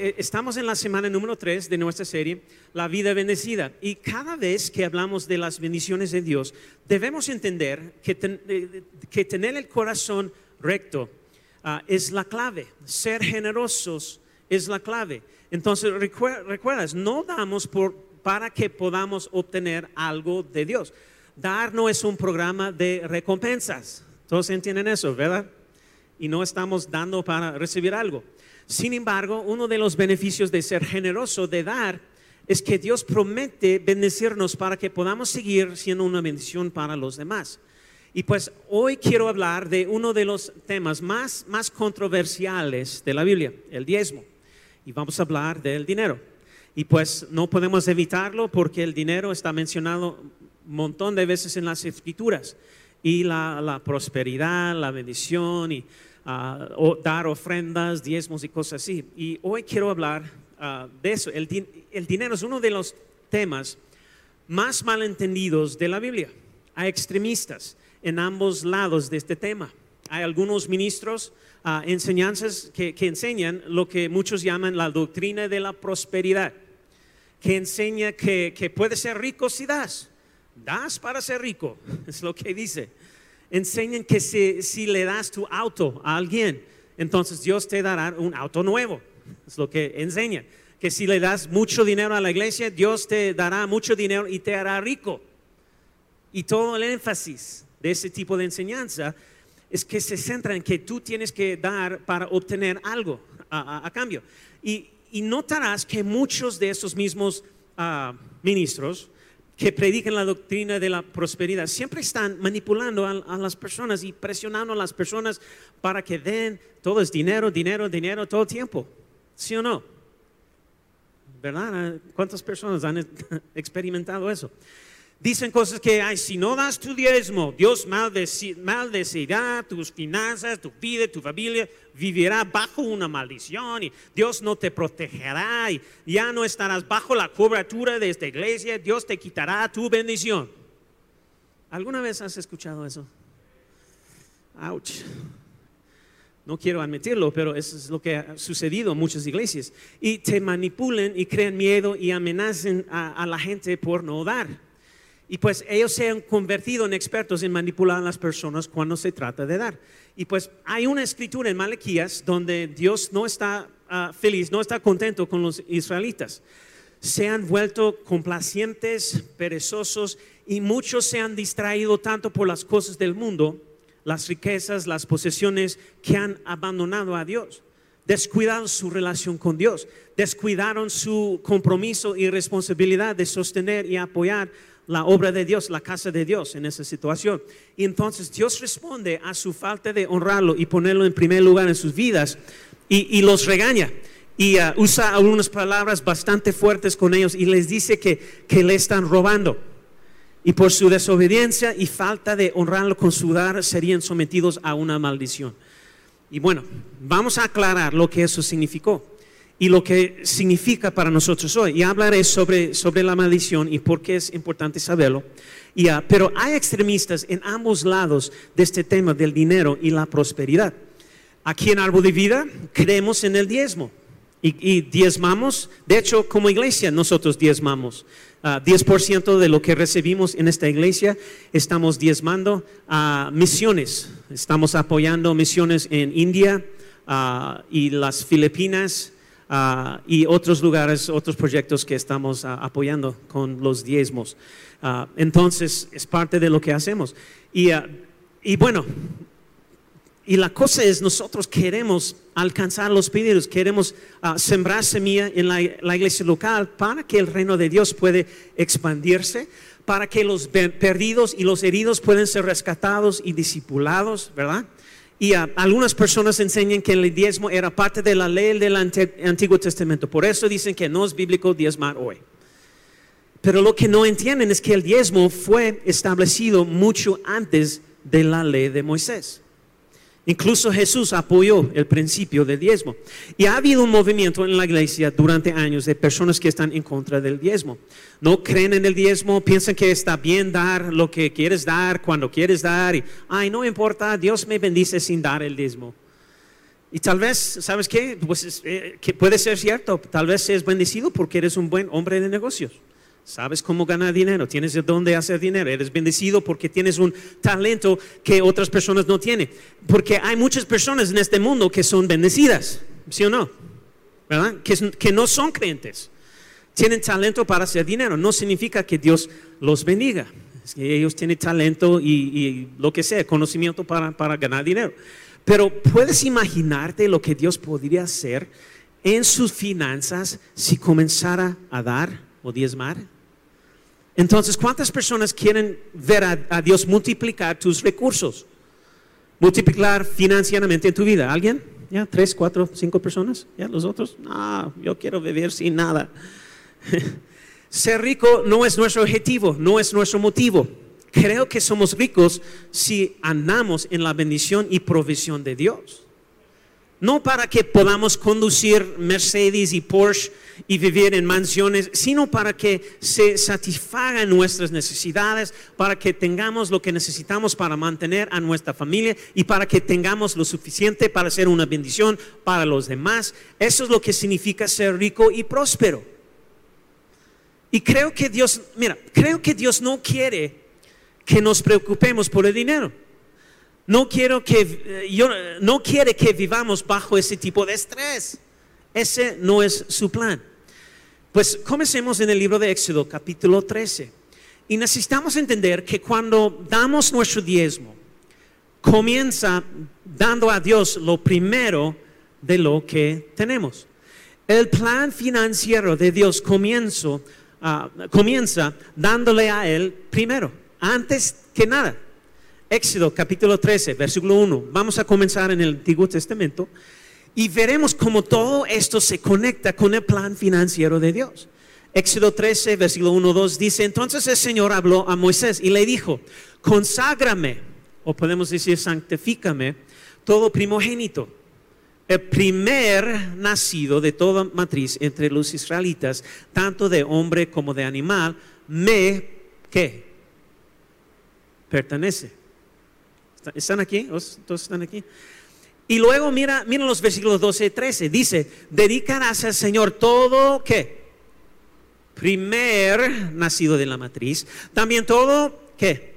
Estamos en la semana número 3 de nuestra serie, La vida bendecida. Y cada vez que hablamos de las bendiciones de Dios, debemos entender que, ten- eh, que tener el corazón recto ah, es la clave. Ser generosos es la clave. Entonces, recue- recuerdas, no damos para que podamos obtener algo de Dios. Dar no es un programa de recompensas. Todos entienden eso, ¿verdad? y no estamos dando para recibir algo. Sin embargo, uno de los beneficios de ser generoso, de dar, es que Dios promete bendecirnos para que podamos seguir siendo una bendición para los demás. Y pues hoy quiero hablar de uno de los temas más, más controversiales de la Biblia, el diezmo. Y vamos a hablar del dinero. Y pues no podemos evitarlo porque el dinero está mencionado un montón de veces en las escrituras. Y la, la prosperidad, la bendición y ah, o dar ofrendas, diezmos y cosas así. Y hoy quiero hablar ah, de eso. El, din- el dinero es uno de los temas más malentendidos de la Biblia. Hay extremistas en ambos lados de este tema. Hay algunos ministros, ah, enseñanzas que, que enseñan lo que muchos llaman la doctrina de la prosperidad, que enseña que, que puedes ser rico si das. Das para ser rico, es lo que dice. Enseñan que si, le das tu auto a alguien, entonces Dios te dará un auto nuevo. Es lo que enseña. Que si le das mucho dinero a la iglesia, Dios te dará mucho dinero y te hará rico. Y todo el énfasis de ese tipo de enseñanza es que se centra en que tú tienes que dar para obtener algo a, cambio. Y, y notarás que muchos de esos mismos ah, ministros que predican la doctrina de la prosperidad siempre están manipulando a, a las personas y presionando a las personas para que den todo es dinero, dinero, dinero todo el tiempo. ¿Sí o no? ¿Verdad? ¿Cuántas personas han experimentado eso? Dicen cosas que, ay, si no das tu diezmo, Dios maldeci- maldecirá tus finanzas, tu vida, tu familia, vivirá bajo una maldición y Dios no te protegerá y ya no estarás bajo la cobertura de esta iglesia, Dios te quitará tu bendición. ¿Alguna vez has escuchado eso? Ouch. No quiero admitirlo, pero eso es lo que ha sucedido en muchas iglesias. Y te manipulan y crean miedo y amenazan a, a la gente por no dar. Y pues ellos se han convertido en expertos en manipular a las personas cuando se trata de dar. Y pues hay una escritura en Malaquías donde Dios no está ah, feliz, no está contento con los israelitas. Se han vuelto complacientes, perezosos y muchos se han distraído tanto por las cosas del mundo, las riquezas, las posesiones, que han abandonado a Dios descuidaron su relación con Dios, descuidaron su compromiso y responsabilidad de sostener y apoyar la obra de Dios, la casa de Dios en esa situación. Y entonces Dios responde a su falta de honrarlo y ponerlo en primer lugar en sus vidas y, los regaña. Y ah, usa algunas palabras bastante fuertes con ellos y les dice que, que le están robando. Y por su desobediencia y falta de honrarlo con su dar serían sometidos a una maldición. Y bueno, vamos a aclarar lo que eso significó y lo que significa para nosotros hoy. Y hablaré sobre, sobre la maldición y por qué es importante saberlo. Y, ah, pero hay extremistas en ambos lados de este tema del dinero y la prosperidad. Aquí en Árbol de Vida creemos en el diezmo y, y diezmamos. De hecho, como iglesia nosotros diezmamos. Ah, 10% de lo que recibimos en esta iglesia estamos diezmando a misiones. Estamos apoyando misiones en India ah, y las Filipinas ah, y otros lugares, otros proyectos que estamos ah, apoyando con los diezmos. Ah, entonces, es parte de lo que hacemos. Y, y bueno, y la cosa es, nosotros queremos alcanzar los pedidos, queremos ah, sembrar semilla en la, la iglesia local para que el reino de Dios puede expandirse, para que los pe- perdidos y los heridos pueden ser rescatados y discipulados, ¿verdad? Y algunas personas enseñan que el diezmo era parte de la ley del Antiguo Testamento. Por eso dicen que no es bíblico diezmar hoy. Pero lo que no entienden es que el diezmo fue establecido mucho antes de la ley de Moisés. Incluso Jesús apoyó el principio del diezmo. Y ha habido un movimiento en la iglesia durante años de personas que están en contra del diezmo. No creen en el diezmo, piensan que está bien dar lo que quieres dar cuando quieres dar. Y, ay, no importa, Dios me bendice sin dar el diezmo. Y tal vez, ¿sabes qué? Pues eh, que puede ser cierto, tal vez seas bendecido porque eres un buen hombre de negocios. Sabes cómo ganar dinero, tienes de dónde hacer dinero, eres bendecido porque tienes un talento que otras personas no tienen. Porque hay muchas personas en este mundo que son bendecidas, ¿sí o no? ¿Verdad? Que, no son creyentes. Tienen talento para hacer dinero. No significa que Dios los bendiga. Que ellos tienen talento y, lo que sea, conocimiento para, para ganar dinero. Pero puedes imaginarte lo que Dios podría hacer en sus finanzas si comenzara a dar o diezmar. Entonces, ¿cuántas personas quieren ver a, Dios multiplicar tus recursos? Multiplicar financieramente en tu vida. ¿Alguien? ¿Ya? ¿Tres, cuatro, cinco personas? ¿Ya? ¿Los otros? No, yo quiero vivir sin nada. Ser rico no es nuestro objetivo, no es nuestro motivo. Creo que somos ricos si andamos en la bendición y provisión de Dios. No para que podamos conducir Mercedes y Porsche y vivir en mansiones, sino para que se satisfagan nuestras necesidades, para que tengamos lo que necesitamos para mantener a nuestra familia y para que tengamos lo suficiente para ser una bendición para los demás. Eso es lo que significa ser rico y próspero. Y creo que Dios, mira, creo que Dios no quiere que nos preocupemos por el dinero no, quiero que, eh, yo, no quiere que vivamos bajo ese tipo de estrés. Ese no es su plan. Pues comencemos en el libro de Éxodo, capítulo 13. Y necesitamos entender que cuando damos nuestro diezmo, comienza dando a Dios lo primero de lo que tenemos. El plan financiero de Dios ah, comienza dándole a Él primero, antes que nada. Éxodo capítulo 13, versículo 1. Vamos a comenzar en el Antiguo Testamento y veremos cómo todo esto se conecta con el plan financiero de Dios. Éxodo 13, versículo 1, 2 dice, entonces el Señor habló a Moisés y le dijo, conságrame, o podemos decir santifícame, todo primogénito, el primer nacido de toda matriz entre los israelitas, tanto de hombre como de animal, me, ¿qué? Pertenece. ¿Están aquí? ¿Todos están aquí? Y luego mira, mira los versículos 12 y 13. Dice, dedicarás al Señor todo, ¿qué? Primer nacido de la matriz. También todo, ¿qué?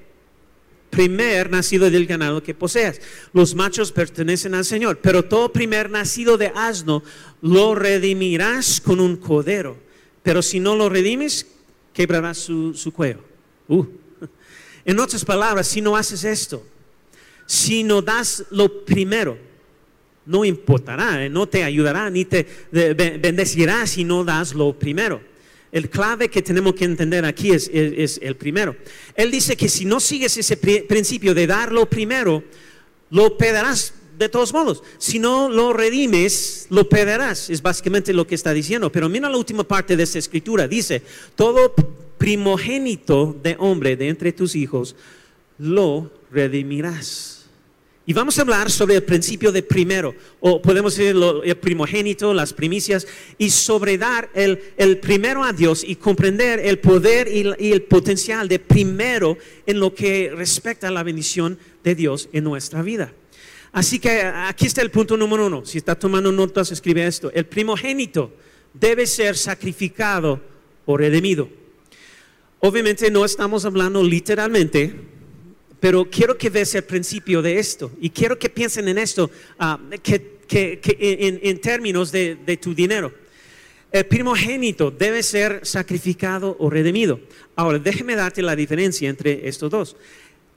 Primer nacido del ganado que poseas. Los machos pertenecen al Señor, pero todo primer nacido de asno lo redimirás con un codero. Pero si no lo redimes, quebrarás su, su cuello. Uh. En otras palabras, si no haces esto, si no das lo primero, no importará, eh, no te ayudará ni te bendecirá si no das lo primero. El clave que tenemos que entender aquí es, el primero. Él dice que si no sigues ese principio de dar lo primero, lo perderás de todos modos. Si no lo redimes, lo perderás. Es básicamente lo que está diciendo. Pero mira la última parte de esta escritura. Dice, todo primogénito de hombre de entre tus hijos, lo redimirás. Y vamos a hablar sobre el principio de primero, o podemos decir el primogénito, las primicias, y sobre dar el, primero a Dios y comprender el poder y, el potencial de primero en lo que respecta a la bendición de Dios en nuestra vida. Así que aquí está el punto número uno. Si está tomando notas, escribe esto. El primogénito debe ser sacrificado o redimido. Obviamente no estamos hablando literalmente pero quiero que veas el principio de esto y quiero que piensen en esto ah, que, en, términos de, tu dinero. El primogénito debe ser sacrificado o redimido. Ahora, déjeme darte la diferencia entre estos dos.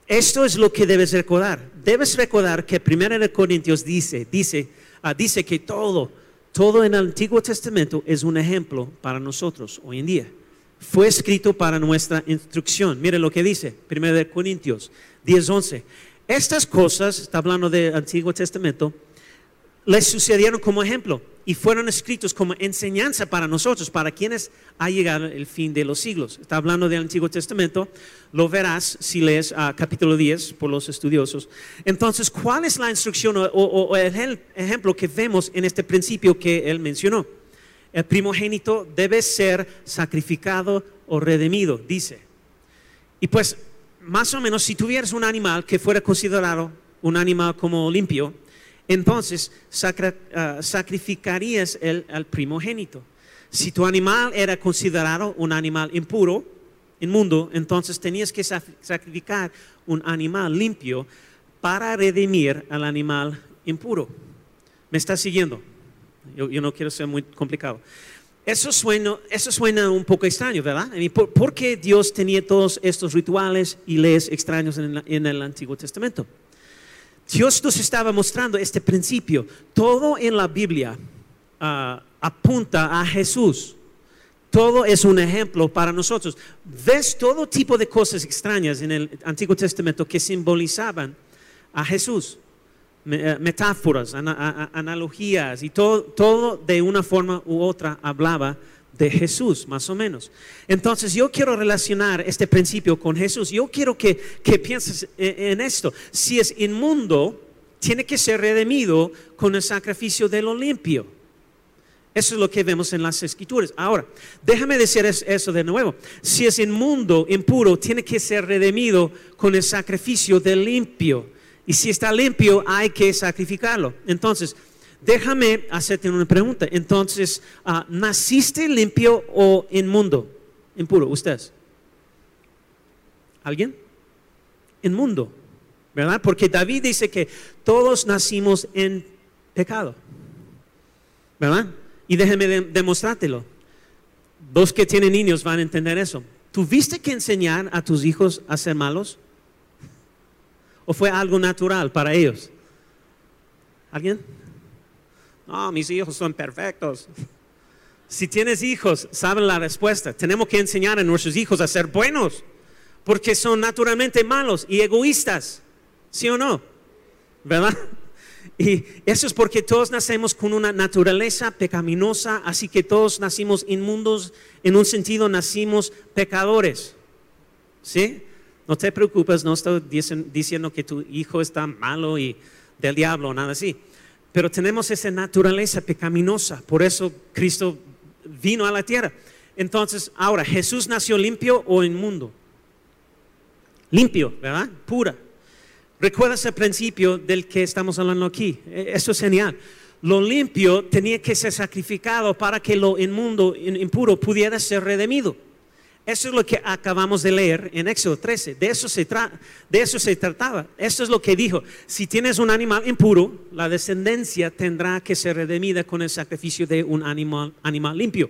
Esto es lo que debes recordar. Debes recordar que 1 Corintios dice, dice, ah, dice que todo, todo en el Antiguo Testamento es un ejemplo para nosotros hoy en día. Fue escrito para nuestra instrucción. Mire lo que dice 1 Corintios 10:11. Estas cosas, está hablando del Antiguo Testamento, les sucedieron como ejemplo y fueron escritos como enseñanza para nosotros, para quienes ha llegado el fin de los siglos. Está hablando del Antiguo Testamento, lo verás si lees uh, capítulo 10 por los estudiosos. Entonces, ¿cuál es la instrucción o, o, o el ejemplo que vemos en este principio que él mencionó? El primogénito debe ser sacrificado o redimido, dice. Y pues, más o menos, si tuvieras un animal que fuera considerado un animal como limpio, entonces uh, sacrificarías el, al primogénito. Si tu animal era considerado un animal impuro, inmundo, entonces tenías que sacrificar un animal limpio para redimir al animal impuro. ¿Me estás siguiendo? Yo no quiero ser muy complicado. Eso suena, eso suena un poco extraño, ¿verdad? ¿Por, ¿Por, qué Dios tenía todos estos rituales y leyes extraños en, el Antiguo Testamento? Dios nos estaba mostrando este principio. Todo en la Biblia uh, apunta a Jesús. Todo es un ejemplo para nosotros. Ves todo tipo de cosas extrañas en el Antiguo Testamento que simbolizaban a Jesús. Eh, metáforas, analogías y todo, todo de una forma u otra hablaba de Jesús, más o menos. Entonces yo quiero relacionar este principio con Jesús. Yo quiero que, que pienses en esto. Si es inmundo, tiene que ser redimido con el sacrificio de lo limpio. Eso es lo que vemos en las escrituras. Ahora, déjame decir eso de nuevo. Si es inmundo, impuro, tiene que ser redimido con el sacrificio del limpio. Y si está limpio, hay que sacrificarlo. Entonces, Déjame hacerte una pregunta. Entonces, uh, ¿naciste limpio o inmundo? Impuro, ustedes. ¿Alguien? Inmundo, ¿verdad? Porque David dice que todos nacimos en pecado, ¿verdad? Y déjeme de demostrártelo. Dos que tienen niños van a entender eso. ¿Tuviste que enseñar a tus hijos a ser malos? ¿O fue algo natural para ellos? ¿Alguien? No, mis hijos son perfectos. Si tienes hijos, saben la respuesta. Tenemos que enseñar a nuestros hijos a ser buenos, porque son naturalmente malos y egoístas. ¿Sí o no? ¿Verdad? Y eso es porque todos nacemos con una naturaleza pecaminosa, así que todos nacimos inmundos, en un sentido nacimos pecadores. ¿Sí? No te preocupes, no estoy diciendo que tu hijo está malo y del diablo, nada así. Pero tenemos esa naturaleza pecaminosa, por eso Cristo vino a la tierra. Entonces, ahora, ¿Jesús nació limpio o inmundo? Limpio, ¿verdad? Pura. Recuerda ese principio del que estamos hablando aquí. E, eso es genial. Lo limpio tenía que ser sacrificado para que lo inmundo, impuro, pudiera ser redimido. Eso es lo que acabamos de leer en Éxodo 13. De eso, se de eso se trataba. Eso es lo que dijo. Si tienes un animal impuro, la descendencia tendrá que ser redimida con el sacrificio de un animal, animal limpio.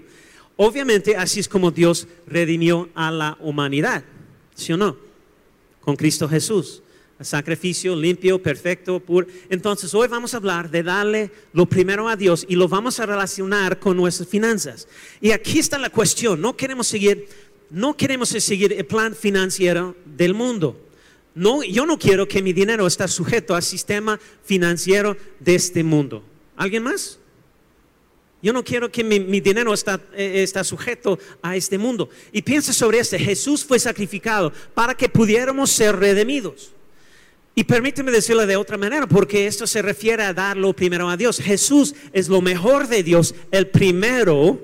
Obviamente así es como Dios redimió a la humanidad. ¿Sí o no? Con Cristo Jesús. sacrificio limpio, perfecto, puro. Entonces hoy vamos a hablar de darle lo primero a Dios y lo vamos a relacionar con nuestras finanzas. Y aquí está la cuestión. No queremos seguir no queremos seguir el plan financiero del mundo. No, yo no quiero que mi dinero esté sujeto al sistema financiero de este mundo. ¿Alguien más? Yo no quiero que mi, dinero está, eh, está, sujeto a este mundo. Y piensa sobre este. Jesús fue sacrificado para que pudiéramos ser redimidos. Y permíteme decirlo de otra manera, porque esto se refiere a dar lo primero a Dios. Jesús es lo mejor de Dios, el primero.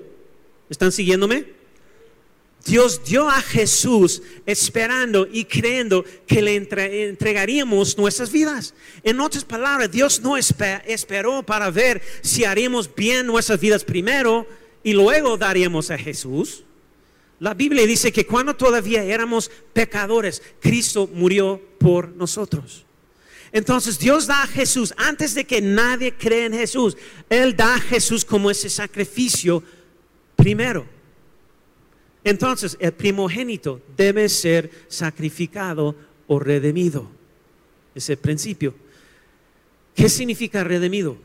¿Están siguiéndome? Dios dio a Jesús esperando y creyendo que le entregaríamos nuestras vidas. En otras palabras, Dios no esperó para ver si haríamos bien nuestras vidas primero y luego daríamos a Jesús. La Biblia dice que cuando todavía éramos pecadores, Cristo murió por nosotros. Entonces Dios da a Jesús, antes de que nadie cree en Jesús, Él da a Jesús como ese sacrificio primero. Entonces, el primogénito debe ser sacrificado o redimido. Ese principio. ¿Qué significa redimido?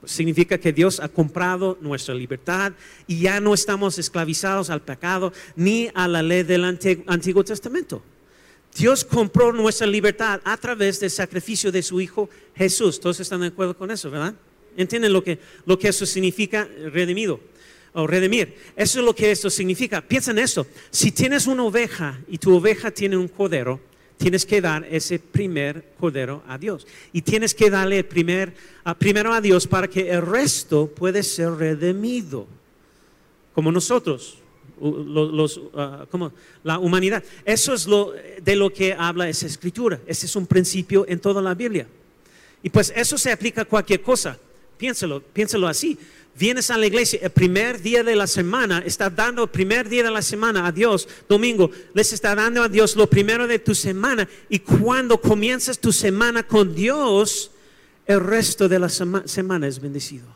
Pues significa que Dios ha comprado nuestra libertad y ya no estamos esclavizados al pecado ni a la ley del Antiguo Testamento. Dios compró nuestra libertad a través del sacrificio de su Hijo Jesús. Todos están de acuerdo con eso, ¿verdad? ¿Entienden lo que, lo que eso significa redimido? O redimir. Eso es lo que esto significa. Piensa en esto. Si tienes una oveja y tu oveja tiene un cordero, tienes que dar ese primer cordero a Dios. Y tienes que darle el primer, primero a Dios para que el resto puede ser redimido. Como nosotros, los, ah, como la humanidad. Eso es lo, de lo que habla esa escritura. Ese es un principio en toda la Biblia. Y pues eso se aplica a cualquier cosa. Piénselo, piénselo así. Vienes a la iglesia el primer día de la semana, estás dando el primer día de la semana a Dios, domingo, les está dando a Dios lo primero de tu semana. Y cuando comienzas tu semana con Dios, el resto de la semana es bendecido.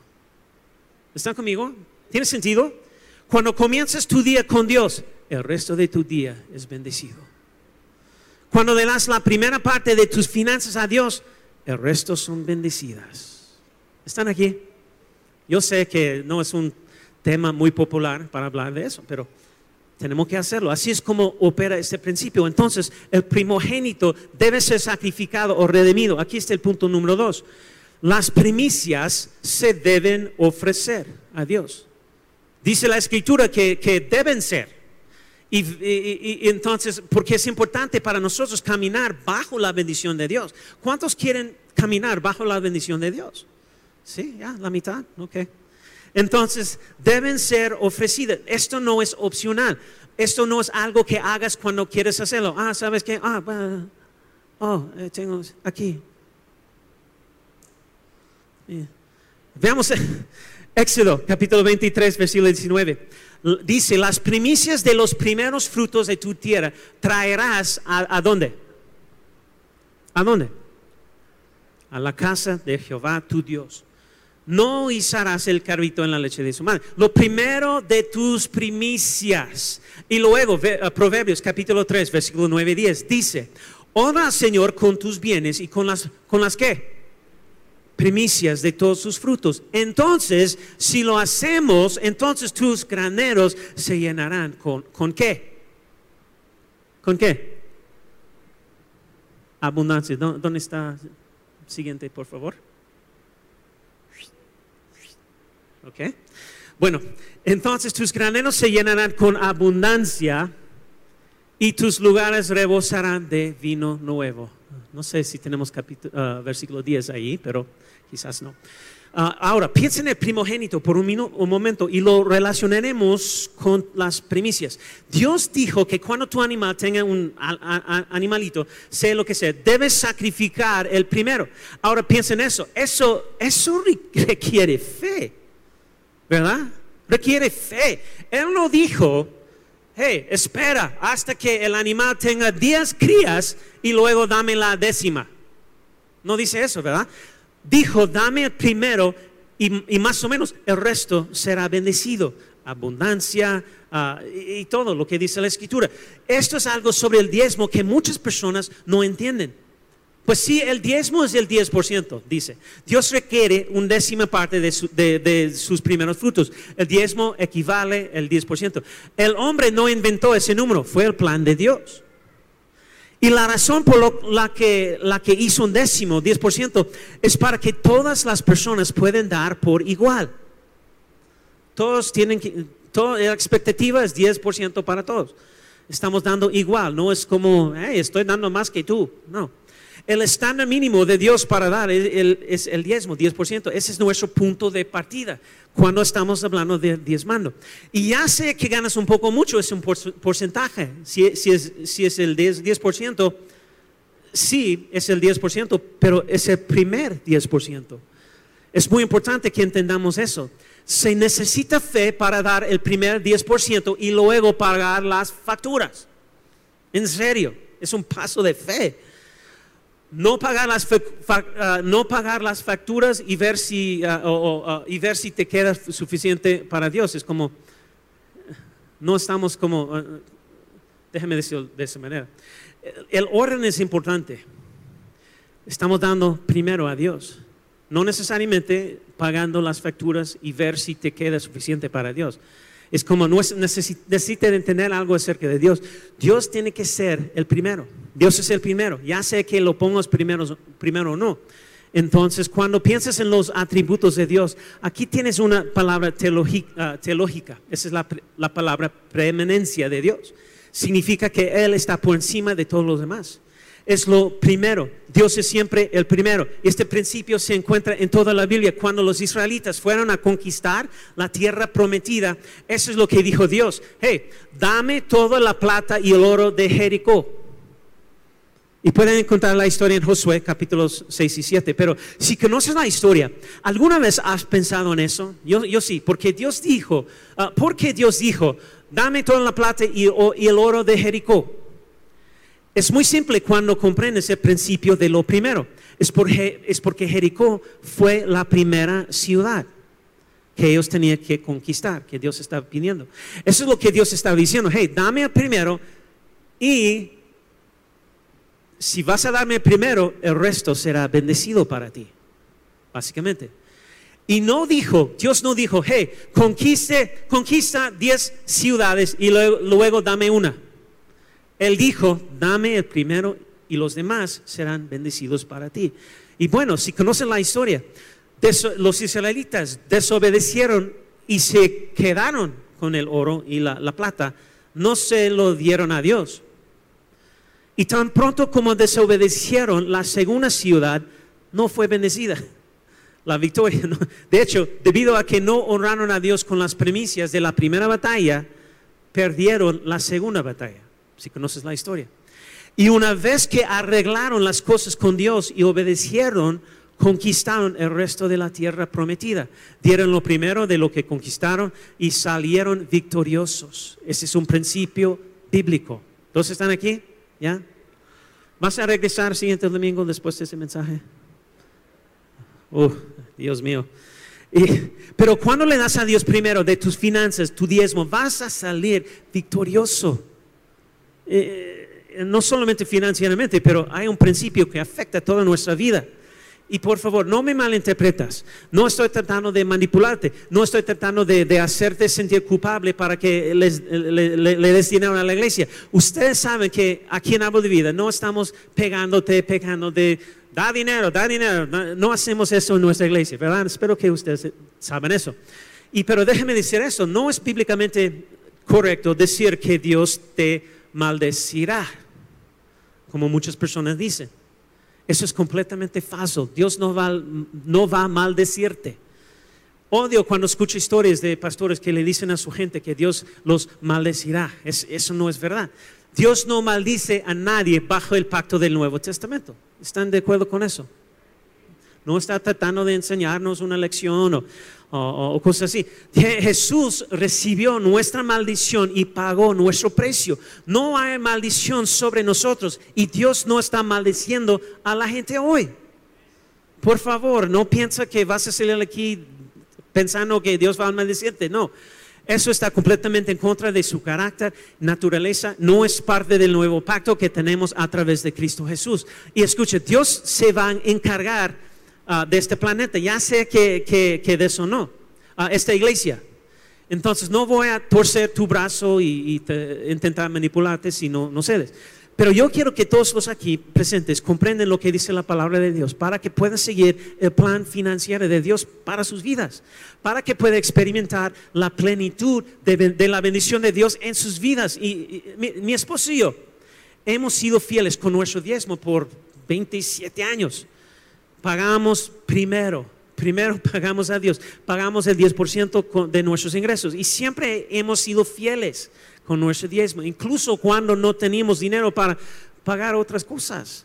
¿Están conmigo? ¿Tiene sentido? Cuando comienzas tu día con Dios, el resto de tu día es bendecido. Cuando le das la primera parte de tus finanzas a Dios, el resto son bendecidas. ¿Están aquí? Yo sé que no es un tema muy popular para hablar de eso, pero tenemos que hacerlo. Así es como opera este principio. Entonces, el primogénito debe ser sacrificado o redimido. Aquí está el punto número dos. Las primicias se deben ofrecer a Dios. Dice la escritura que, deben ser. Y, entonces, porque es importante para nosotros caminar bajo la bendición de Dios. ¿Cuántos quieren caminar bajo la bendición de Dios? Sí, ya, la mitad, ok. Entonces, deben ser ofrecidas. Esto no es opcional. Esto no es algo que hagas cuando quieres hacerlo. Ah, ¿sabes qué? Ah, oh, eh, tengo aquí. Veamos. Éxodo capítulo 23, versículo 19. Dice, las primicias de los primeros frutos de tu tierra traerás a, dónde? ¿A dónde? A la casa de Jehová tu Dios. No izarás el carrito en la leche de su madre. Lo primero de tus primicias. Y luego, Proverbios capítulo 3, versículo 9 y 10, dice, honra al Señor con tus bienes y con las, con las que primicias de todos sus frutos. Entonces, si lo hacemos, entonces tus graneros se llenarán con, ¿con qué? ¿Con qué? Abundancia. ¿Dónde está? Siguiente, por favor. Ok. Bueno, entonces tus graneros se llenarán con abundancia y tus lugares rebosarán de vino nuevo. No sé si tenemos capítulo, ah, versículo 10 ahí, pero quizás no. Ah, ahora, piensen en el primogénito por un, un, momento y lo relacionaremos con las primicias. Dios dijo que cuando tu animal tenga un animalito, sea lo que sea, debes sacrificar el primero. Ahora piensen en eso. Eso, eso requiere fe, ¿verdad? Requiere fe. Él no dijo, hey, espera hasta que el animal tenga 10 crías y luego dame la décima. No dice eso, ¿verdad? dijo, dame el primero y, más o menos el resto será bendecido. Abundancia ah, y, todo lo que dice la escritura. Esto es algo sobre el diezmo que muchas personas no entienden. Pues sí, el diezmo es el 10%, dice. Dios requiere un décima parte de, de, sus primeros frutos. El diezmo equivale al 10%. El hombre no inventó ese número, fue el plan de Dios. Y la razón por la, que, hizo un décimo, 10%, es para que todas las personas puedan dar por igual. Todos tienen que, la expectativa es 10% para todos. Estamos dando igual, no es como, estoy dando más que tú, no. El estándar mínimo de Dios para dar es el, es el diezmo, 10%. Ese es nuestro punto de partida cuando estamos hablando de diezmando. Y ya sé que ganas un poco mucho, es un porcentaje. Si, es, si es el 10%, 10%, sí es el 10%, pero es el primer 10%. Es muy importante que entendamos eso. Se necesita fe para dar el primer 10% y luego pagar las facturas. En serio, es un paso de fe no pagar las, ah, no pagar las facturas y ver, si, ah, ah, y ver si te queda suficiente para Dios. Es como, no estamos como, déjeme decirlo de esa manera. El orden es importante. Estamos dando primero a Dios. No necesariamente pagando las facturas y ver si te queda suficiente para Dios. Es como necesita entender algo acerca de Dios. Dios tiene que ser el primero. Dios es el primero. Ya sé que lo pongas primero, primero o no. Entonces, cuando piensas en los atributos de Dios, aquí tienes una palabra teológica. teológica. Esa es la, la palabra preeminencia de Dios. Significa que Él está por encima de todos los demás es lo primero. Dios es siempre el primero. Este principio se encuentra en toda la Biblia. Cuando los israelitas fueron a conquistar la tierra prometida, eso es lo que dijo Dios. Hey, dame toda la plata y el oro de Jericó. Y pueden encontrar la historia en Josué capítulos 6 y 7. Pero si conoces la historia, ¿alguna vez has pensado en eso? Yo, yo sí, porque Dios dijo, uh, porque Dios dijo, dame toda la plata y, y el oro de Jericó. Es muy simple cuando comprendes el principio de lo primero. Es porque, es porque Jericó fue la primera ciudad que ellos tenían que conquistar, que Dios estaba pidiendo. Eso es lo que Dios estaba diciendo. Hey, dame el primero y si vas a darme primero, el resto será bendecido para ti. Básicamente. Y no dijo, Dios no dijo, hey, conquiste, conquista 10 ciudades y luego, dame una. Él dijo, dame el primero y los demás serán bendecidos para ti. Y bueno, si conocen la historia, los israelitas desobedecieron y se quedaron con el oro y la plata, no se lo dieron a Dios. Y tan pronto como desobedecieron, la segunda ciudad no fue bendecida. La victoria, de hecho, debido a que no honraron a Dios con las primicias de la primera batalla, perdieron la segunda batalla si conoces la historia. Y una vez que arreglaron las cosas con Dios y obedecieron, conquistaron el resto de la tierra prometida. Dieron lo primero de lo que conquistaron y salieron victoriosos. Ese es un principio bíblico. ¿Todos están aquí? ¿Ya? ¿Vas a regresar siguiente domingo después de ese mensaje? Oh, Dios mío. pero cuando le das a Dios primero de tus finanzas, tu diezmo, vas a salir victorioso. Eh, no solamente financieramente, pero hay un principio que afecta toda nuestra vida. Y por favor, no me malinterpretas. No estoy tratando de manipularte. No estoy tratando de, hacerte sentir culpable para que le, des dinero a la iglesia. Ustedes saben que aquí en Árbol de Vida no estamos pegándote, de da dinero, da dinero. No, hacemos eso en nuestra iglesia, ¿verdad? Espero que ustedes saben eso. Y pero déjeme decir eso. No es bíblicamente correcto decir que Dios te maldecirá, como muchas personas dicen. Eso es completamente falso. Dios no va, no va a maldecirte. Odio cuando escucho historias de pastores que le dicen a su gente que Dios los maldecirá. eso no es verdad. Dios no maldice a nadie bajo el pacto del Nuevo Testamento. ¿Están de acuerdo con eso? No está tratando de enseñarnos una lección o, o, cosas así. Jesús recibió nuestra maldición y pagó nuestro precio. No hay maldición sobre nosotros y Dios no está maldiciendo a la gente hoy. Por favor, no piensa que vas a salir aquí pensando que Dios va a maldecirte. No. Eso está completamente en contra de su carácter, naturaleza, no es parte del nuevo pacto que tenemos a través de Cristo Jesús. Y escuche, Dios se va a encargar Ah, de este planeta. Ya sé que, que, de eso no. Ah, esta iglesia. Entonces no voy a torcer tu brazo y, intentar manipularte si no, no cedes. Pero yo quiero que todos los aquí presentes comprenden lo que dice la palabra de Dios para que puedan seguir el plan financiero de Dios para sus vidas, para que puedan experimentar la plenitud de, la bendición de Dios en sus vidas. Y, mi, esposo y yo hemos sido fieles con nuestro diezmo por 27 años pagamos primero, primero pagamos a Dios, pagamos el 10% de nuestros ingresos y siempre hemos sido fieles con nuestro diezmo, incluso cuando no teníamos dinero para pagar otras cosas.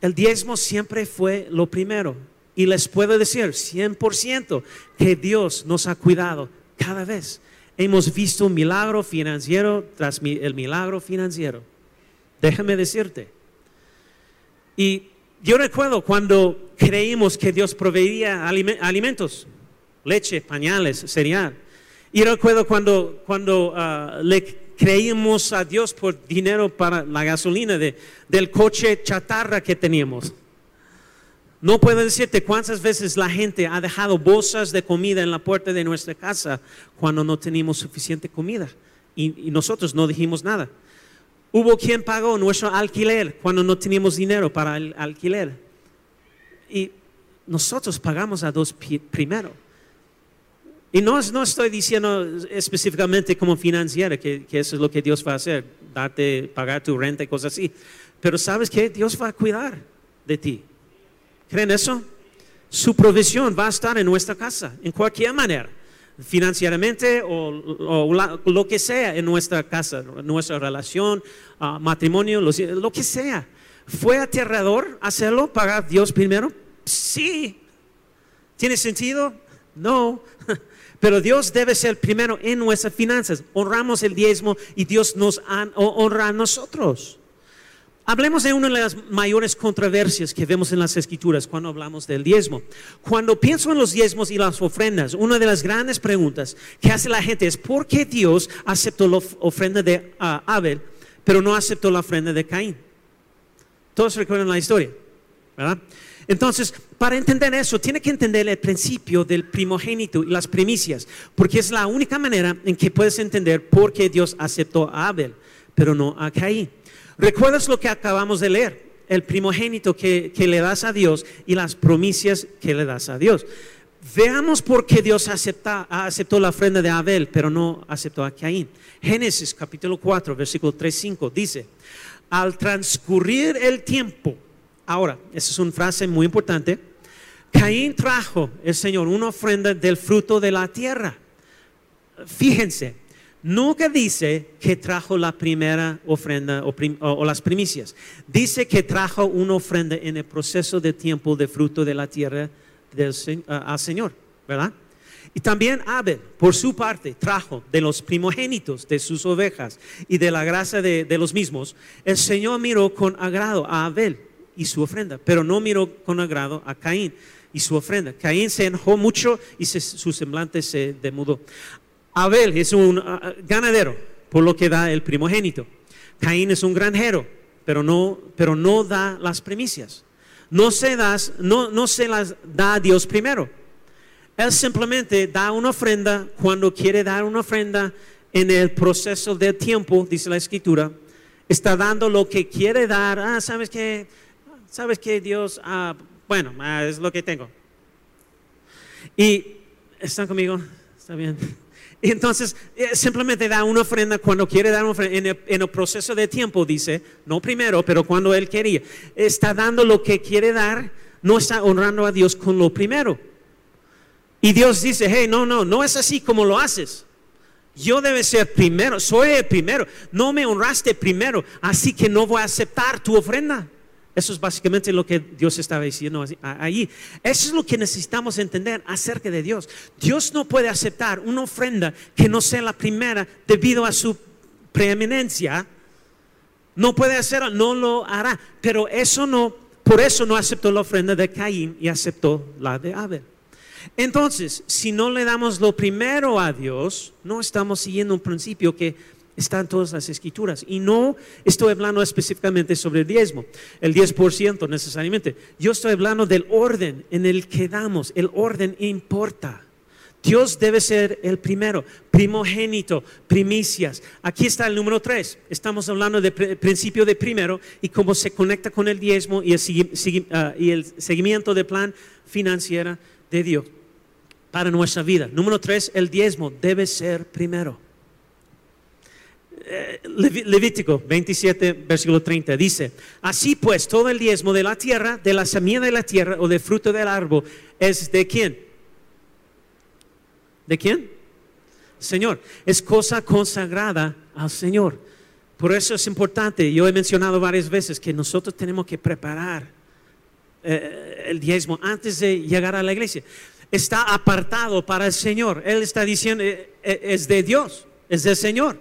El diezmo siempre fue lo primero y les puedo decir 100% que Dios nos ha cuidado cada vez. Hemos visto un milagro financiero tras el milagro financiero. Déjame decirte. Y yo recuerdo cuando creímos que Dios proveía alimentos, leche, pañales, cereal. Y recuerdo cuando, cuando ah, le creímos a Dios por dinero para la gasolina del coche chatarra que teníamos. No puedo decirte cuántas veces la gente ha dejado bolsas de comida en la puerta de nuestra casa cuando no teníamos suficiente comida y nosotros no dijimos nada. Hubo quien pagó nuestro alquiler cuando no teníamos dinero para el alquiler. Y nosotros pagamos a dos primero. Y no, no estoy diciendo específicamente como financiera que, que, eso es lo que Dios va a hacer, darte, pagar tu renta y cosas así. Pero sabes que Dios va a cuidar de ti. ¿Creen eso? Su provisión va a estar en nuestra casa, en cualquier manera financieramente o, lo que sea en nuestra casa, nuestra relación, ah, matrimonio, lo, que sea. ¿Fue aterrador hacerlo? ¿Pagar Dios primero? Sí. ¿Tiene sentido? No. Pero Dios debe ser primero en nuestras finanzas. Honramos el diezmo y Dios nos honra a nosotros. Hablemos de una de las mayores controversias que vemos en las escrituras cuando hablamos del diezmo. Cuando pienso en los diezmos y las ofrendas, una de las grandes preguntas que hace la gente es ¿por qué Dios aceptó la ofrenda de Abel, pero no aceptó la ofrenda de Caín? Todos recuerdan la historia, ¿verdad? Entonces, para entender eso, tiene que entender el principio del primogénito y las primicias, porque es la única manera en que puedes entender por qué Dios aceptó a Abel, pero no a Caín. ¿Recuerdas lo que acabamos de leer? El primogénito que, le das a Dios y las promesas que le das a Dios. Veamos por qué Dios acepta, aceptó la ofrenda de Abel, pero no aceptó a Caín. Génesis capítulo 4, versículo 3, 5 dice, al transcurrir el tiempo, ahora, esa es una frase muy importante, Caín trajo el Señor una ofrenda del fruto de la tierra. Fíjense, nunca dice que trajo la primera ofrenda o, las primicias. Dice que trajo una ofrenda en el proceso de tiempo de fruto de la tierra del, al Señor, ¿verdad? Y también Abel, por su parte, trajo de los primogénitos de sus ovejas y de la grasa de, los mismos. El Señor miró con agrado a Abel y su ofrenda, pero no miró con agrado a Caín y su ofrenda. Caín se enojó mucho y su semblante se demudó. Abel es un ah, ah, ganadero, por lo que da el primogénito. Caín es un granjero, pero no, pero no da las primicias. No se, das, no, no se las da a Dios primero. Él simplemente da una ofrenda cuando quiere dar una ofrenda en el proceso del tiempo, dice la escritura. Está dando lo que quiere dar. Ah, ¿sabes qué? ¿Sabes qué, Dios? Ah, bueno, es lo que tengo. Y, ¿están conmigo? ¿Está bien? Y entonces eh, simplemente da una ofrenda cuando quiere dar una ofrenda. En el, proceso de tiempo dice, no primero, pero cuando él quería. Está dando lo que quiere dar, no está honrando a Dios con lo primero. Y Dios dice, hey, no, no, no es así como lo haces. Yo debe ser primero, soy el primero. No me honraste primero, así que no voy a aceptar tu ofrenda. Eso es básicamente lo que Dios estaba diciendo ahí. Eso es lo que necesitamos entender acerca de Dios. Dios no puede aceptar una ofrenda que no sea la primera debido a su preeminencia. No puede hacerlo, no lo hará. Pero eso no, por eso no aceptó la ofrenda de Caín y aceptó la de Abel. Entonces, si no le damos lo primero a Dios, no estamos siguiendo un principio que están todas las escrituras. Y no estoy hablando específicamente sobre el diezmo, el 10% necesariamente. Yo estoy hablando del orden en el que damos. El orden importa. Dios debe ser el primero, primogénito, primicias. Aquí está el número tres. Estamos hablando del principio de primero y cómo se conecta con el diezmo y el, ah, y el seguimiento del plan financiero de Dios para nuestra vida. Número tres, el diezmo debe ser primero. Eh, Levítico 27, versículo 30, dice, así pues todo el diezmo de la tierra, de la semilla de la tierra o de fruto del árbol, es de quién? ¿De quién? Señor, es cosa consagrada al Señor. Por eso es importante, yo he mencionado varias veces que nosotros tenemos que preparar eh, el diezmo antes de llegar a la iglesia. Está apartado para el Señor. Él está diciendo, eh, es de Dios, es del Señor.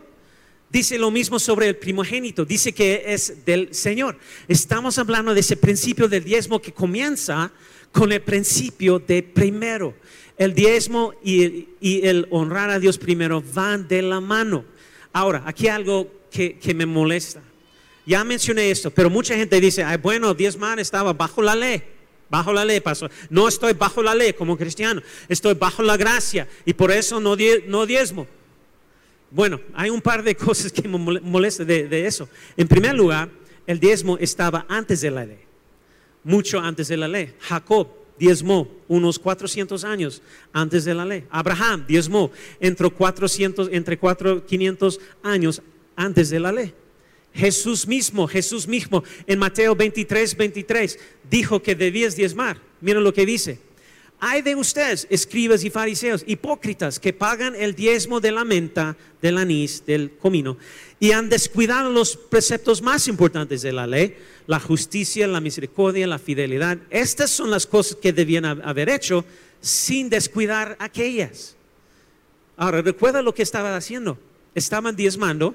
Dice lo mismo sobre el primogénito, dice que es del Señor. Estamos hablando de ese principio del diezmo que comienza con el principio de primero. El diezmo y, el honrar a Dios primero van de la mano. Ahora, aquí algo que, me molesta. Ya mencioné esto, pero mucha gente dice, Ay, bueno, diezmar estaba bajo la ley. Bajo la ley, pastor. No estoy bajo la ley como cristiano. Estoy bajo la gracia y por eso no diezmo. Bueno, hay un par de cosas que me molestan de, eso. En primer lugar, el diezmo estaba antes de la ley, mucho antes de la ley. Jacob diezmó unos 400 años antes de la ley. Abraham diezmó entre 400, entre 4, 500 años antes de la ley. Jesús mismo, Jesús mismo en Mateo 23, 23 dijo que debías diezmar. Miren lo que dice. Hay de ustedes, escribas y fariseos, hipócritas, que pagan el diezmo de la menta, del anís, del comino, y han descuidado los preceptos más importantes de la ley, la justicia, la misericordia, la fidelidad. Estas son las cosas que debían haber hecho sin descuidar aquellas. Ahora, recuerda lo que estaban haciendo. Estaban diezmando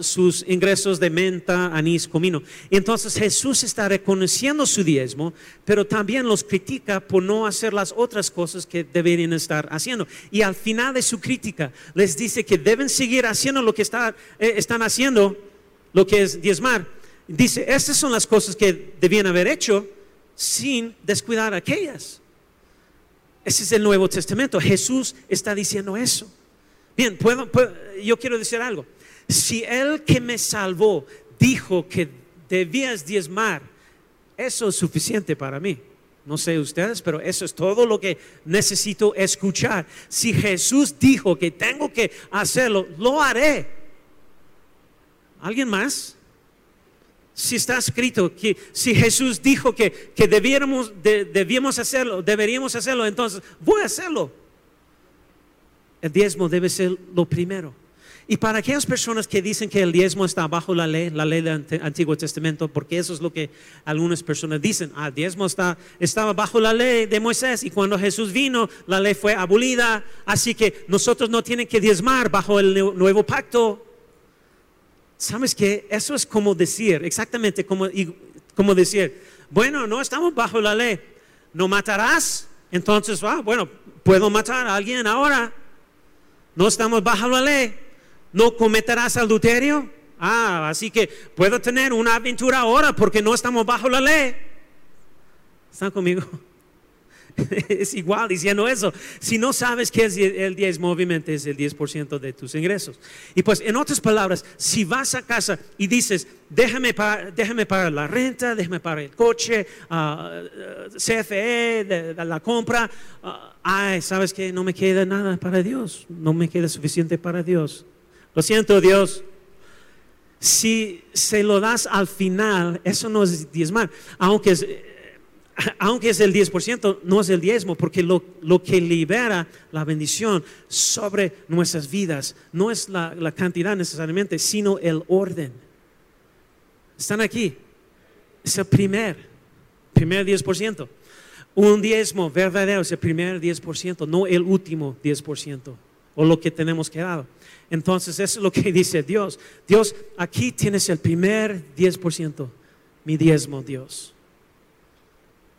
sus ingresos de menta, anís, comino. entonces Jesús está reconociendo su diezmo, pero también los critica por no hacer las otras cosas que deberían estar haciendo. Y al final de su crítica les dice que deben seguir haciendo lo que eh, están haciendo, lo que es diezmar. Dice, estas son las cosas que debían haber hecho sin descuidar aquellas. Ese es el Nuevo Testamento. Jesús está diciendo eso. Bien, yo quiero decir algo. Si el que me salvó dijo que debías diezmar, eso es suficiente para mí. No sé ustedes, pero eso es todo lo que necesito escuchar. Si Jesús dijo que tengo que hacerlo, lo haré. ¿Alguien más? Si está escrito que si Jesús dijo que, que debíamos hacerlo, deberíamos hacerlo, entonces voy a hacerlo. El diezmo debe ser lo primero. Y para aquellas personas que dicen que el diezmo está bajo la ley, la ley del Antiguo Testamento, porque eso es lo que algunas personas dicen, ah, el diezmo está, estaba bajo la ley de Moisés y cuando Jesús vino, la ley fue abolida, así que nosotros no tienen que diezmar bajo el nuevo pacto. ¿Sabes qué? Eso es como decir, exactamente como, como decir, bueno, no estamos bajo la ley, no matarás, entonces, ah, bueno, puedo matar a alguien ahora, no estamos bajo la ley no cometerás adulterio. Ah, así que puedo tener una aventura ahora porque no estamos bajo la ley. ¿Están conmigo? es igual diciendo eso. Si no sabes qué es el diezmo, obviamente es el 10% de tus ingresos. Y pues, en otras palabras, si vas a casa y dices, déjame pagar, déjame pagar la renta, déjame pagar el coche, ah, CFE, la compra, ah, ay, ¿sabes que No me queda nada para Dios, no me queda suficiente para Dios. Lo siento Dios. Si se lo das al final, eso no es diezmar. Aunque es, aunque es el 10%, no es el diezmo, porque lo, que libera la bendición sobre nuestras vidas no es la, la cantidad necesariamente, sino el orden. Están aquí. Es el primer, primer 10%. Un diezmo verdadero es el primer 10%, no el último 10% o lo que tenemos que dar. Entonces, eso es lo que dice Dios. Dios, aquí tienes el primer 10%, mi diezmo, Dios.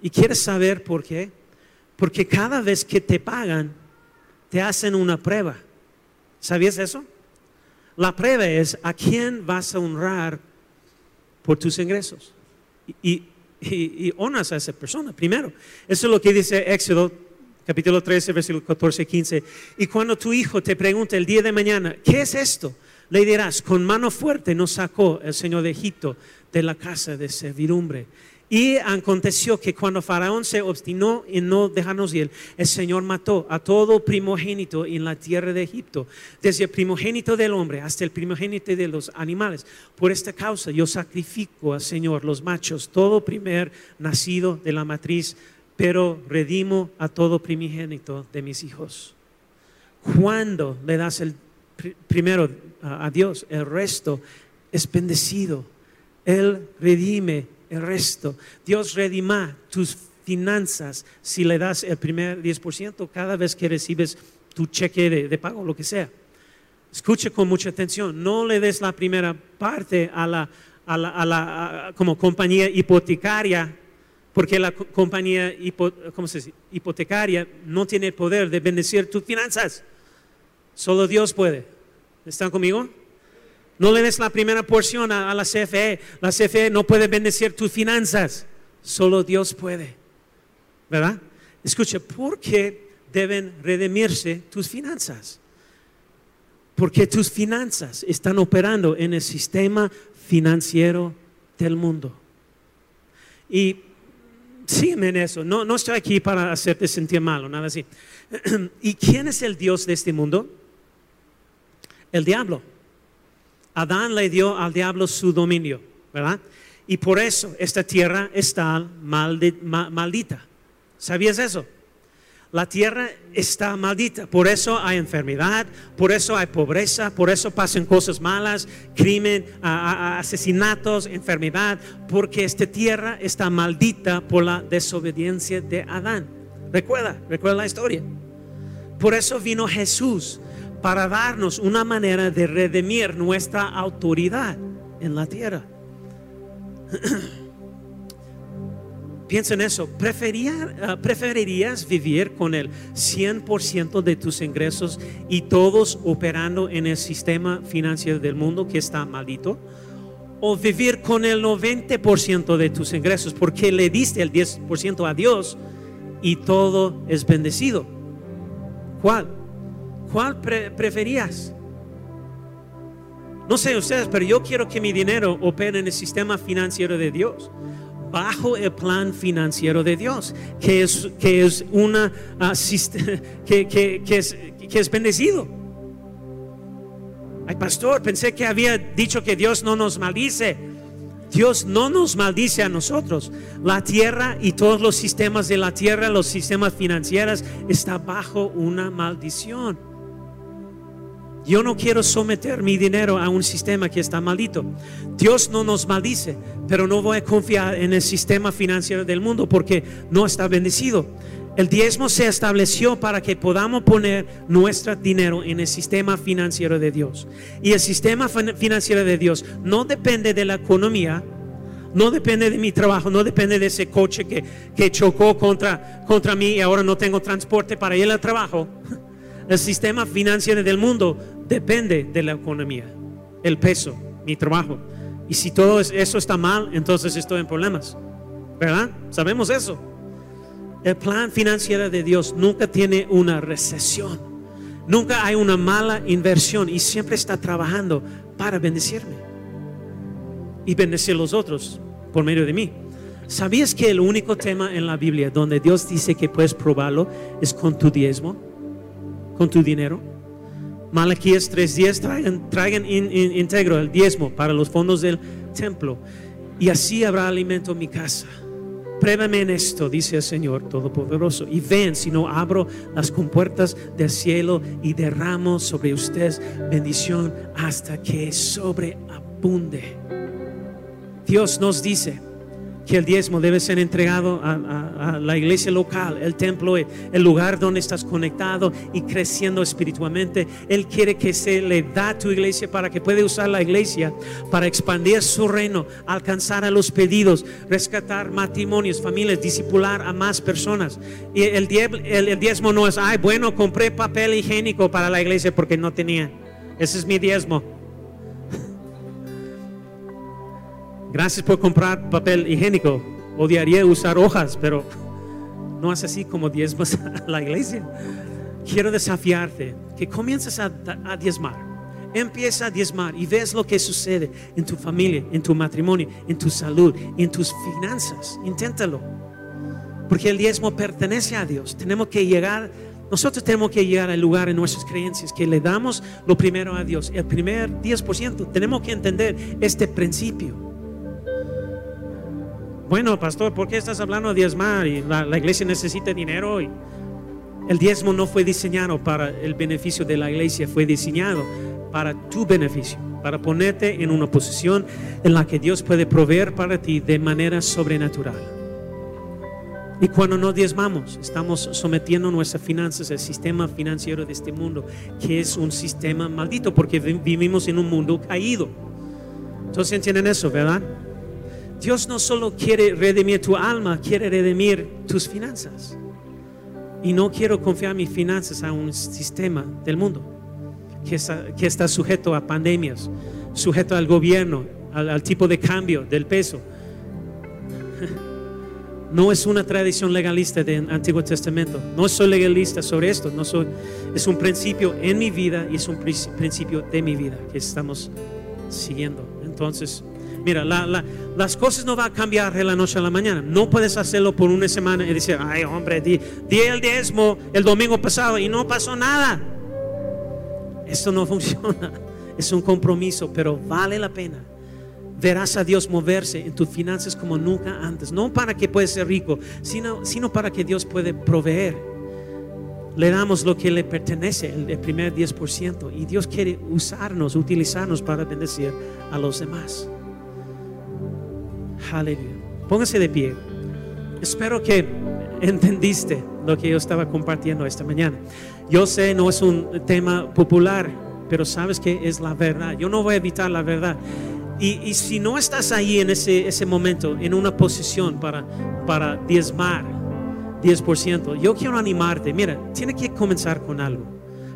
¿Y quieres saber por qué? Porque cada vez que te pagan, te hacen una prueba. ¿Sabías eso? La prueba es a quién vas a honrar por tus ingresos. Y, y, y honras a esa persona primero. Eso es lo que dice Éxodo capítulo 13, versículo 14, 15. Y cuando tu hijo te pregunte el día de mañana, ¿qué es esto? Le dirás, con mano fuerte nos sacó el Señor de Egipto de la casa de servidumbre. Y aconteció que cuando Faraón se obstinó en no dejarnos ir, el Señor mató a todo primogénito en la tierra de Egipto, desde el primogénito del hombre hasta el primogénito de los animales. Por esta causa yo sacrifico al Señor los machos, todo primer nacido de la matriz pero redimo a todo primogénito de mis hijos. Cuando le das el primero a Dios, el resto es bendecido. Él redime el resto. Dios redima tus finanzas si le das el primer 10% cada vez que recibes tu cheque de, pago, lo que sea. Escuche con mucha atención. No le des la primera parte a la, a la como compañía hipotecaria porque la compañía hipotecaria no tiene el poder de bendecir tus finanzas. Solo Dios puede. ¿Están conmigo? No le des la primera porción a, la CFE. La CFE no puede bendecir tus finanzas. Solo Dios puede. ¿Verdad? Escucha, ¿por qué deben redimirse tus finanzas? Porque tus finanzas están operando en el sistema financiero del mundo. Y sígueme en eso. No, no estoy aquí para hacerte sentir mal o nada así. ¿Y quién es el Dios de este mundo? El diablo. Adán le dio al diablo su dominio, ¿verdad? Y por eso esta tierra está maldita. ¿Sabías eso? La tierra está maldita, por eso hay enfermedad, por eso hay pobreza, por eso pasan cosas malas, crimen, asesinatos, enfermedad, porque esta tierra está maldita por la desobediencia de Adán. Recuerda, recuerda la historia. Por eso vino Jesús para darnos una manera de redimir nuestra autoridad en la tierra. Piensa en eso. Ah, ¿Preferirías vivir con el 100% de tus ingresos y todos operando en el sistema financiero del mundo que está maldito? ¿O vivir con el 90% de tus ingresos porque le diste el 10% a Dios y todo es bendecido? ¿Cuál? ¿Cuál preferías? No sé ustedes, pero yo quiero que mi dinero opere en el sistema financiero de Dios bajo el plan financiero de Dios, que es, que es, una, ah, que, que, es, que es bendecido. Ay, pastor, pensé que había dicho que Dios no nos maldice. Dios no nos maldice a nosotros. La tierra y todos los sistemas de la tierra, los sistemas financieros, está bajo una maldición. Yo no quiero someter mi dinero a un sistema que está maldito. Dios no nos maldice, pero no voy a confiar en el sistema financiero del mundo porque no está bendecido. El diezmo se estableció para que podamos poner nuestro dinero en el sistema financiero de Dios. Y el sistema financiero de Dios no depende de la economía, no depende de mi trabajo, no depende de ese coche que, que chocó contra, contra mí y ahora no tengo transporte para ir al trabajo. El sistema financiero del mundo depende de la economía, el peso, mi trabajo. Y si todo eso está mal, entonces estoy en problemas. ¿Verdad? Sabemos eso. El plan financiero de Dios nunca tiene una recesión. Nunca hay una mala inversión y siempre está trabajando para bendecirme y bendecir a los otros por medio de mí. ¿Sabías que el único tema en la Biblia donde Dios dice que puedes probarlo es con tu diezmo, con tu dinero? Malaquías 3:10, traigan, traigan íntegro el diezmo para los fondos del templo y así habrá alimento en mi casa. Pruébame en esto, dice el Señor Todopoderoso, y ven si no abro las compuertas del cielo y derramo sobre ustedes bendición hasta que sobreabunde. Dios nos dice, que el diezmo debe ser entregado a, la iglesia local, el templo, el lugar donde estás conectado y creciendo espiritualmente. Él quiere que se le da a tu iglesia para que pueda usar la iglesia para expandir su reino, alcanzar a los pedidos, rescatar matrimonios, familias, discipular a más personas. Y el, el diezmo no es, ay, bueno, compré papel higiénico para la iglesia porque no tenía. Ese es mi diezmo. Gracias por comprar papel higiénico. Odiaría usar hojas, pero no es así como diezmas a la iglesia. Quiero desafiarte que comiences a, diezmar. Empieza a diezmar y ves lo que sucede en tu familia, en tu matrimonio, en tu salud, en tus finanzas. Inténtalo. Porque el diezmo pertenece a Dios. Tenemos que llegar, nosotros tenemos que llegar al lugar en nuestras creencias que le damos lo primero a Dios. El primer 10%. Tenemos que entender este principio. Bueno, pastor, ¿por qué estás hablando de diezmar? Y la, iglesia necesita dinero. Y el diezmo no fue diseñado para el beneficio de la iglesia, fue diseñado para tu beneficio, para ponerte en una posición en la que Dios puede proveer para ti de manera sobrenatural. Y cuando no diezmamos, estamos sometiendo nuestras finanzas al sistema financiero de este mundo, que es un sistema maldito, porque vivimos en un mundo caído. Entonces entienden eso, ¿verdad? Dios no solo quiere redimir tu alma, quiere redimir tus finanzas. Y no quiero confiar mis finanzas a un sistema del mundo que está, sujeto a pandemias, sujeto al gobierno, al, tipo de cambio del peso. No es una tradición legalista del Antiguo Testamento. No soy legalista sobre esto. No soy, es un principio en mi vida y es un principio de mi vida que estamos siguiendo. Entonces, mira, las cosas no van a cambiar de la noche a la mañana. No puedes hacerlo por una semana y decir, ay hombre, di, el diezmo el domingo pasado y no pasó nada. Esto no funciona. Es un compromiso, pero vale la pena verás a Dios moverse en tus finanzas como nunca antes. No para que puedas ser rico, sino, sino para que Dios puede proveer. Le damos lo que le pertenece, el, primer 10%, y Dios quiere usarnos, utilizarnos para bendecir a los demás. Aleluya. Póngase de pie. Espero que entendiste lo que yo estaba compartiendo esta mañana. Yo sé, no es un tema popular, pero sabes que es la verdad. Yo no voy a evitar la verdad. Y, si no estás ahí en ese, ese momento, en una posición para, para diezmar 10%, yo quiero animarte. Mira, tiene que comenzar con algo.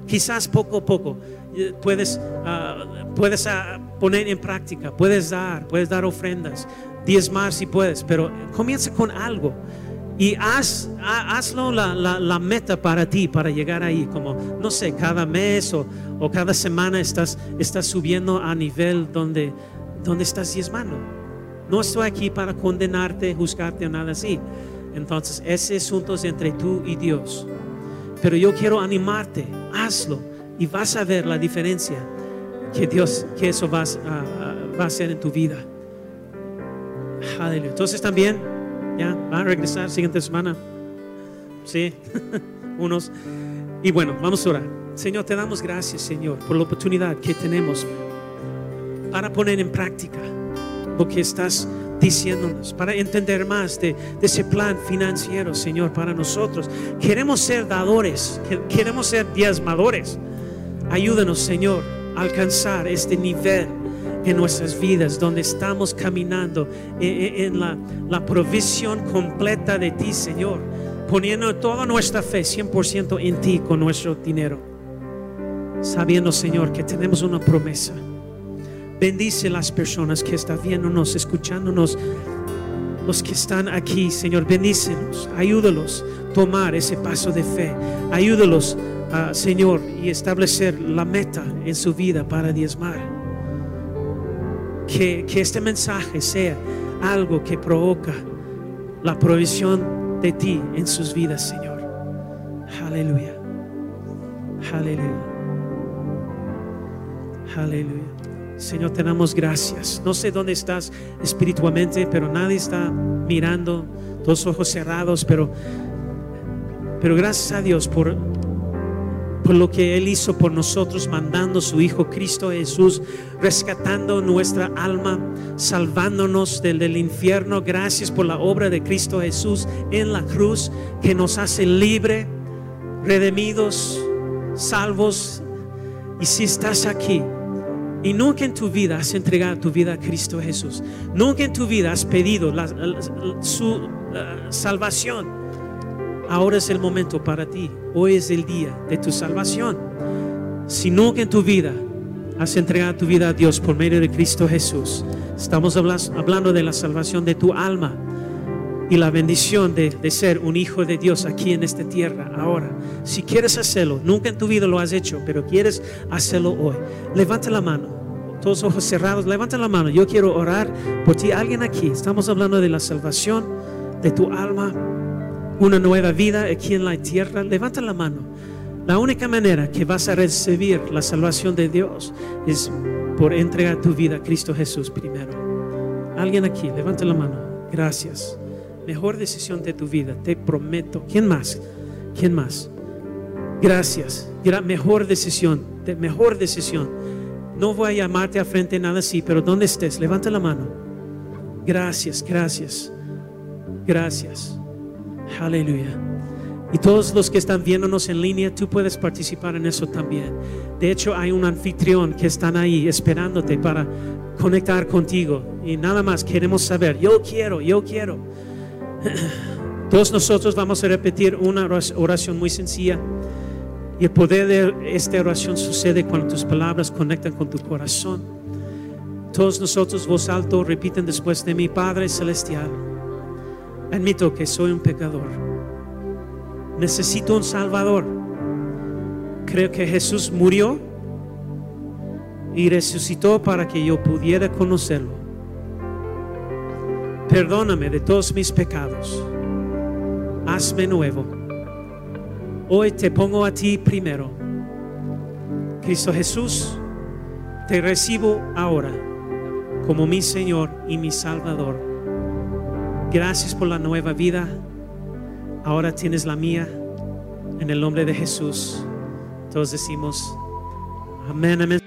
Quizás poco a poco eh, puedes, ah, puedes ah, poner en práctica, puedes dar, puedes dar ofrendas, diezmar si puedes, pero comienza con algo y haz, hazlo la, la, meta para ti, para llegar ahí, como, no sé, cada mes o, o, cada semana estás, estás subiendo a nivel donde, ¿dónde estás diezmando? No estoy aquí para condenarte, juzgarte o nada así. Entonces, ese asunto es entre tú y Dios. Pero yo quiero animarte, hazlo y vas a ver la diferencia que Dios, que eso va a, va a hacer en tu vida. Aleluya. Entonces también, ya, van a regresar siguiente semana. Sí, unos. Y bueno, vamos a orar. Señor, te damos gracias, Señor, por la oportunidad que tenemos para poner en práctica lo que estás diciéndonos, para entender más de, ese plan financiero, Señor, para nosotros. Queremos ser dadores, queremos ser diezmadores. Ayúdanos, Señor, a alcanzar este nivel en nuestras vidas, donde estamos caminando en, la, provisión completa de ti, Señor, poniendo toda nuestra fe 100% en ti con nuestro dinero, sabiendo, Señor, que tenemos una promesa Bendice las personas que están viéndonos, escuchándonos, los que están aquí, Señor, bendícenos, ayúdalos a tomar ese paso de fe, ayúdalos, Señor, y establecer la meta en su vida para diezmar. Que, este mensaje sea algo que provoca la provisión de ti en sus vidas, Señor. Aleluya. Aleluya. Aleluya. Señor, te damos gracias. No sé dónde estás espiritualmente, pero nadie está mirando, dos ojos cerrados, pero, pero gracias a Dios por, por lo que Él hizo por nosotros, mandando su Hijo Cristo Jesús, rescatando nuestra alma, salvándonos del, infierno. Gracias por la obra de Cristo Jesús en la cruz, que nos hace libre, redimidos, salvos. Y si estás aquí, y nunca en tu vida has entregado tu vida a Cristo Jesús. Nunca en tu vida has pedido su salvación. Ahora es el momento para ti. Hoy es el día de tu salvación. Si nunca en tu vida has entregado tu vida a Dios por medio de Cristo Jesús, estamos hablando de la salvación de tu alma y la bendición de, de, ser un hijo de Dios aquí en esta tierra ahora. Si quieres hacerlo, nunca en tu vida lo has hecho, pero quieres hacerlo hoy, levanta la mano. Todos ojos cerrados, levanta la mano. Yo quiero orar por ti. Alguien aquí, estamos hablando de la salvación de tu alma, una nueva vida aquí en la tierra. Levanta la mano. La única manera que vas a recibir la salvación de Dios es por entregar tu vida a Cristo Jesús primero. Alguien aquí, levanta la mano. Gracias mejor decisión de tu vida, te prometo. ¿Quién más? ¿Quién más? Gracias. Mejor decisión, mejor decisión. No voy a llamarte a frente nada así, pero donde estés, levanta la mano. Gracias, gracias, gracias. Aleluya. Y todos los que están viéndonos en línea, tú puedes participar en eso también. De hecho, hay un anfitrión que están ahí esperándote para conectar contigo. Y nada más queremos saber, yo quiero, yo quiero. Todos nosotros vamos a repetir una oración muy sencilla. Y el poder de esta oración sucede cuando tus palabras conectan con tu corazón. Todos nosotros, voz alto, repiten después de mi Padre Celestial. Admito que soy un pecador. Necesito un Salvador. Creo que Jesús murió y resucitó para que yo pudiera conocerlo. Perdóname de todos mis pecados. Hazme nuevo. Hoy te pongo a ti primero. Cristo Jesús, te recibo ahora como mi Señor y mi Salvador. Gracias por la nueva vida. Ahora tienes la mía. En el nombre de Jesús. Todos decimos, amén.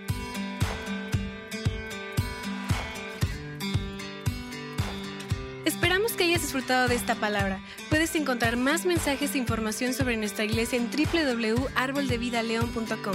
Esperamos que hayas disfrutado de esta palabra. Puedes encontrar más mensajes e información sobre nuestra iglesia en www.arboldevidaleon.com.